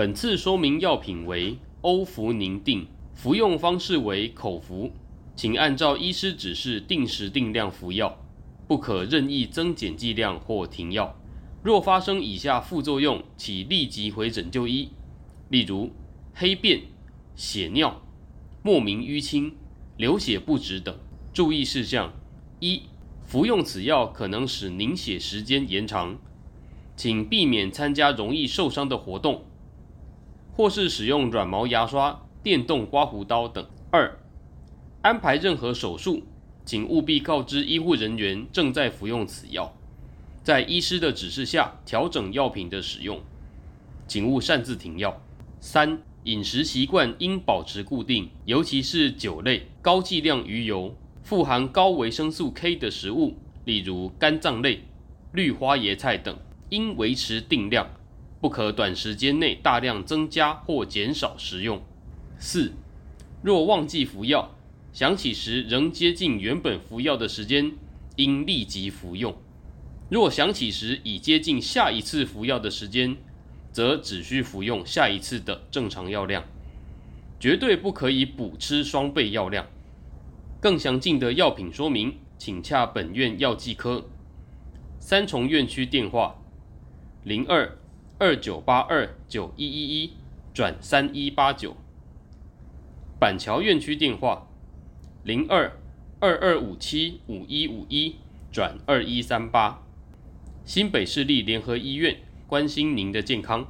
本次说明药品为欧服宁定，服用方式为口服，请按照医师指示定时定量服药，不可任意增减剂量或停药。若发生以下副作用，请立即回诊就医，例如黑便、血尿、莫名淤青、流血不止等。注意事项：一、服用此药可能使凝血时间延长，请避免参加容易受伤的活动，或是使用软毛牙刷、电动刮胡刀等。二、安排任何手术，请务必告知医护人员正在服用此药。在医师的指示下调整药品的使用，请勿擅自停药。三、饮食习惯应保持固定，尤其是酒类、高剂量鱼油、富含高维生素 K 的食物，例如肝脏类、绿花椰菜等，应维持定量，不可短时间内大量增加或减少食用。四、若忘记服药，想起时仍接近原本服药的时间，应立即服用。若想起时已接近下一次服药的时间，则只需服用下一次的正常药量，绝对不可以补吃双倍药量。更详尽的药品说明，请洽本院药剂科。三重院区电话：零二二九八二九一一一转三一八九。板桥院区电话：零二二二五七五一五一转二一三八。新北市立联合医院关心您的健康。